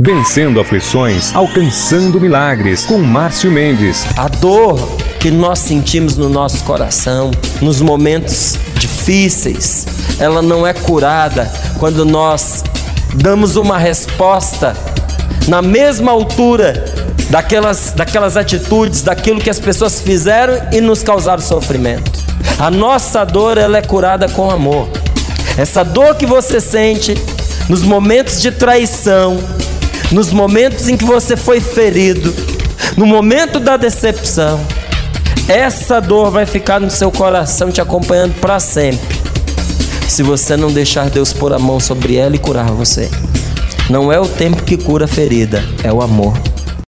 Vencendo aflições, alcançando milagres, com Márcio Mendes. A dor que nós sentimos no nosso coração, nos momentos difíceis, ela não é curada quando nós damos uma resposta na mesma altura daquelas, daquelas atitudes, daquilo que as pessoas fizeram e nos causaram sofrimento. A nossa dor ela é curada com amor. Essa dor que você sente nos momentos de traição, nos momentos em que você foi ferido, no momento da decepção, essa dor vai ficar no seu coração te acompanhando para sempre. Se você não deixar Deus pôr a mão sobre ela e curar você. Não é o tempo que cura a ferida, é o amor.